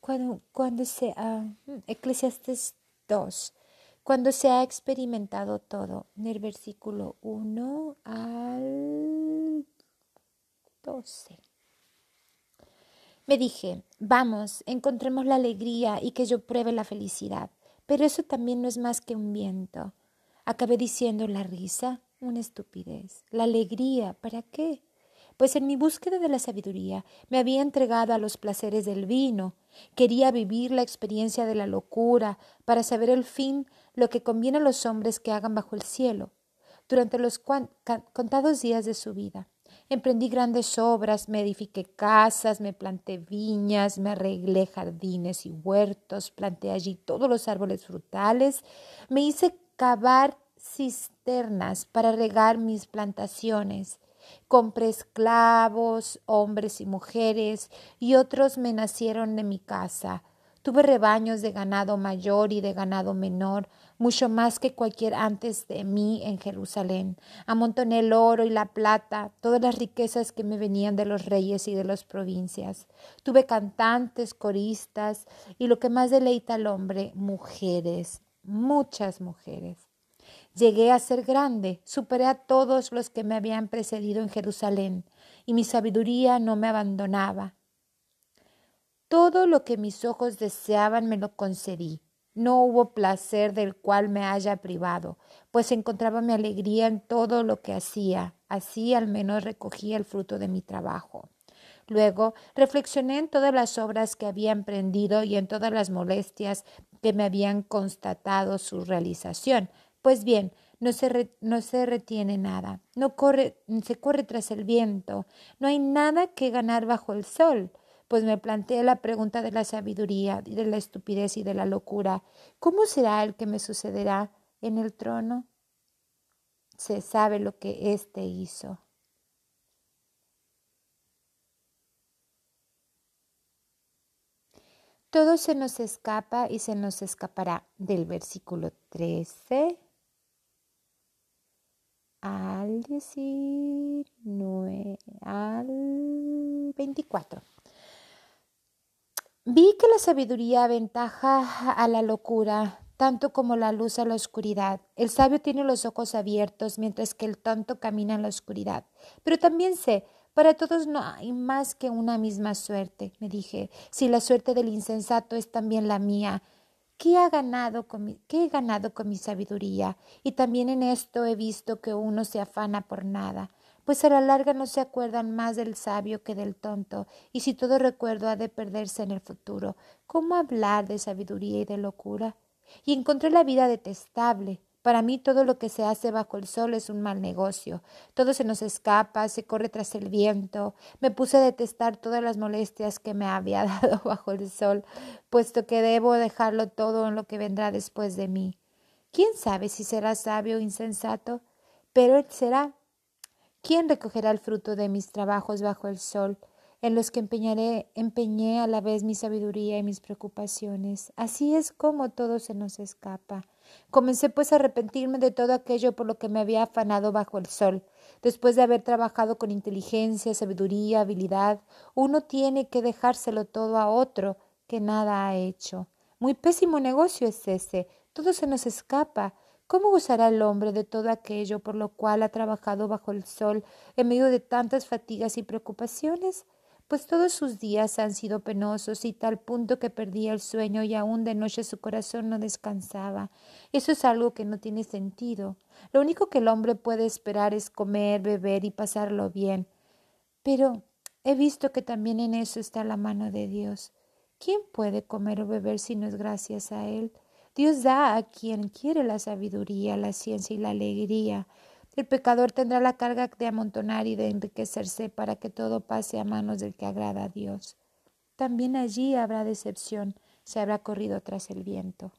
cuando, cuando se ha, Eclesiastes 2, cuando se ha experimentado todo, del versículo 1 al 12. Me dije, vamos, encontremos la alegría y que yo pruebe la felicidad, pero eso también no es más que un viento. Acabé diciendo la risa, una estupidez. La alegría, ¿para qué? Pues en mi búsqueda de la sabiduría me había entregado a los placeres del vino. Quería vivir la experiencia de la locura para saber el fin, lo que conviene a los hombres que hagan bajo el cielo. Durante los contados días de su vida, emprendí grandes obras, me edifiqué casas, me planté viñas, me arreglé jardines y huertos, planté allí todos los árboles frutales, me hice cavar cisternas para regar mis plantaciones. Compré esclavos, hombres y mujeres, y otros me nacieron de mi casa. Tuve rebaños de ganado mayor y de ganado menor, mucho más que cualquier antes de mí en Jerusalén. Amontoné el oro y la plata, todas las riquezas que me venían de los reyes y de las provincias. Tuve cantantes, coristas, y lo que más deleita al hombre, mujeres, muchas mujeres. Llegué a ser grande, superé a todos los que me habían precedido en Jerusalén, y mi sabiduría no me abandonaba. Todo lo que mis ojos deseaban me lo concedí. No hubo placer del cual me haya privado, pues encontraba mi alegría en todo lo que hacía. Así al menos recogía el fruto de mi trabajo. Luego reflexioné en todas las obras que había emprendido y en todas las molestias que me habían constatado su realización, pues bien, no se, no se retiene nada, no corre, se corre tras el viento, no hay nada que ganar bajo el sol. Pues me planteé la pregunta de la sabiduría de la estupidez y de la locura. ¿Cómo será el que me sucederá en el trono? Se sabe lo que éste hizo. Todo se nos escapa y se nos escapará del versículo 13 al 19, al 24. Vi que la sabiduría aventaja a la locura, tanto como la luz a la oscuridad. El sabio tiene los ojos abiertos, mientras que el tonto camina en la oscuridad. Pero también sé, para todos no hay más que una misma suerte, me dije. Si la suerte del insensato es también la mía, ¿Qué, ganado con mi, ¿Qué he ganado con mi sabiduría? Y también en esto he visto que uno se afana por nada, pues a la larga no se acuerdan más del sabio que del tonto, y si todo recuerdo ha de perderse en el futuro, ¿cómo hablar de sabiduría y de locura? Y encontré la vida detestable, para mí todo lo que se hace bajo el sol es un mal negocio. Todo se nos escapa, se corre tras el viento. Me puse a detestar todas las molestias que me había dado bajo el sol, puesto que debo dejarlo todo en lo que vendrá después de mí. ¿Quién sabe si será sabio o insensato? Pero él será. ¿Quién recogerá el fruto de mis trabajos bajo el sol? En los que empeñaré, empeñé a la vez mi sabiduría y mis preocupaciones. Así es como todo se nos escapa. Comencé pues a arrepentirme de todo aquello por lo que me había afanado bajo el sol. Después de haber trabajado con inteligencia, sabiduría, habilidad, uno tiene que dejárselo todo a otro que nada ha hecho. Muy pésimo negocio es ese. Todo se nos escapa. ¿Cómo gozará el hombre de todo aquello por lo cual ha trabajado bajo el sol en medio de tantas fatigas y preocupaciones? Pues todos sus días han sido penosos y tal punto que perdía el sueño y aún de noche su corazón no descansaba. Eso es algo que no tiene sentido. Lo único que el hombre puede esperar es comer, beber y pasarlo bien. Pero he visto que también en eso está la mano de Dios. ¿Quién puede comer o beber si no es gracias a Él? Dios da a quien quiere la sabiduría, la ciencia y la alegría. El pecador tendrá la carga de amontonar y de enriquecerse para que todo pase a manos del que agrada a Dios. También allí habrá decepción, se habrá corrido tras el viento.